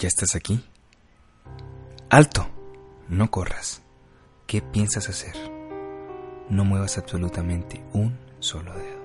¿Ya estás aquí? ¡Alto! No corras. ¿Qué piensas hacer? No muevas absolutamente un solo dedo.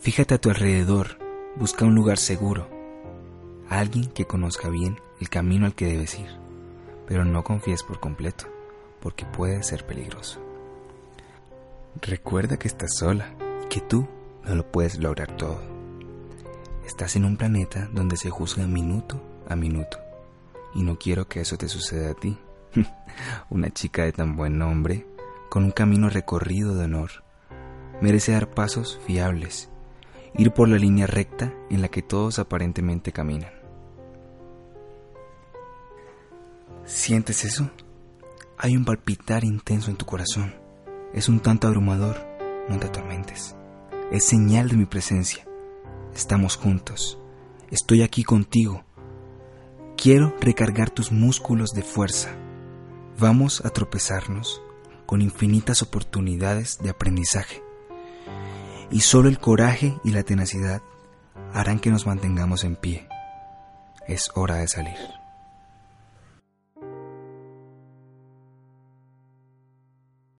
Fíjate a tu alrededor, busca un lugar seguro, alguien que conozca bien el camino al que debes ir, pero no confíes por completo, porque puede ser peligroso. Recuerda que estás sola, que tú no lo puedes lograr todo. Estás en un planeta donde se juzga minuto a minuto, y no quiero que eso te suceda a ti. Una chica de tan buen nombre, con un camino recorrido de honor, merece dar pasos fiables, ir por la línea recta en la que todos aparentemente caminan. ¿Sientes eso? Hay un palpitar intenso en tu corazón. Es un tanto abrumador. No te atormentes. Es señal de mi presencia. Estamos juntos. Estoy aquí contigo. Quiero recargar tus músculos de fuerza. Vamos a tropezarnos con infinitas oportunidades de aprendizaje. Y solo el coraje y la tenacidad harán que nos mantengamos en pie. Es hora de salir.